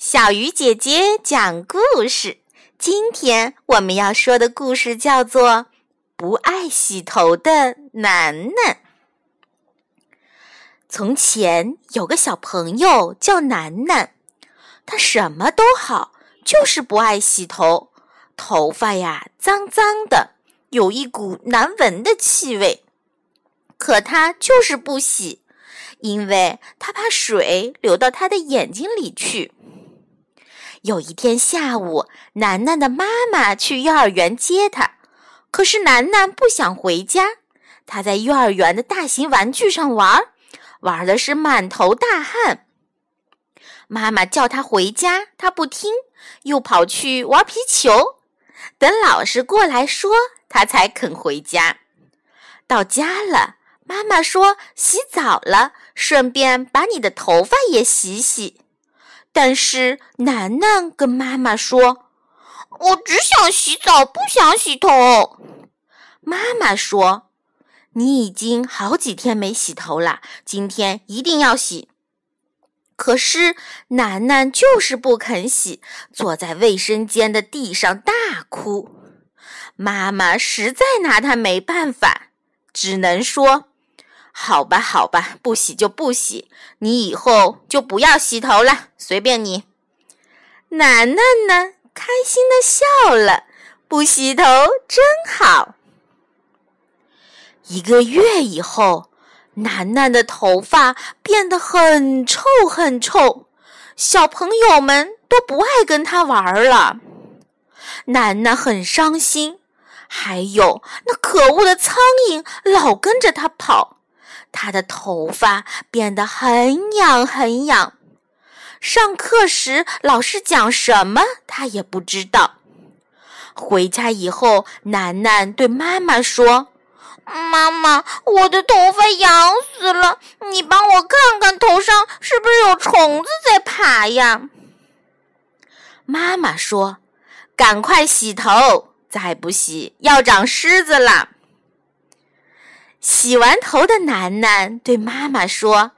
小鱼姐姐讲故事。今天我们要说的故事叫做《不爱洗头的楠楠》。从前有个小朋友叫楠楠，他什么都好，就是不爱洗头，头发呀脏脏的，有一股难闻的气味。可他就是不洗，因为他怕水流到他的眼睛里去。有一天下午，楠楠的妈妈去幼儿园接他，可是楠楠不想回家。他在幼儿园的大型玩具上玩，玩的是满头大汗。妈妈叫他回家，他不听，又跑去玩皮球。等老师过来说，他才肯回家。到家了，妈妈说洗澡了，顺便把你的头发也洗洗。但是楠楠跟妈妈说：“我只想洗澡，不想洗头。”妈妈说：“你已经好几天没洗头了，今天一定要洗。”可是楠楠就是不肯洗，坐在卫生间的地上大哭。妈妈实在拿他没办法，只能说。好吧，好吧，不洗就不洗，你以后就不要洗头了，随便你。楠楠呢，开心的笑了，不洗头真好。一个月以后，楠楠的头发变得很臭很臭，小朋友们都不爱跟他玩了。楠楠很伤心，还有那可恶的苍蝇老跟着他跑。他的头发变得很痒很痒，上课时老师讲什么他也不知道。回家以后，楠楠对妈妈说：“妈妈，我的头发痒死了，你帮我看看头上是不是有虫子在爬呀？”妈妈说：“赶快洗头，再不洗要长虱子了。”洗完头的楠楠对妈妈说：“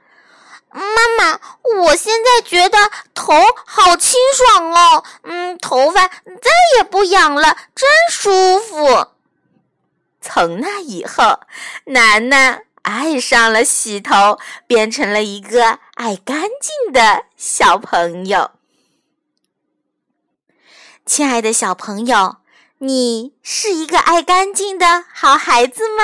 妈妈，我现在觉得头好清爽哦，嗯，头发再也不痒了，真舒服。”从那以后，楠楠爱上了洗头，变成了一个爱干净的小朋友。亲爱的小朋友，你是一个爱干净的好孩子吗？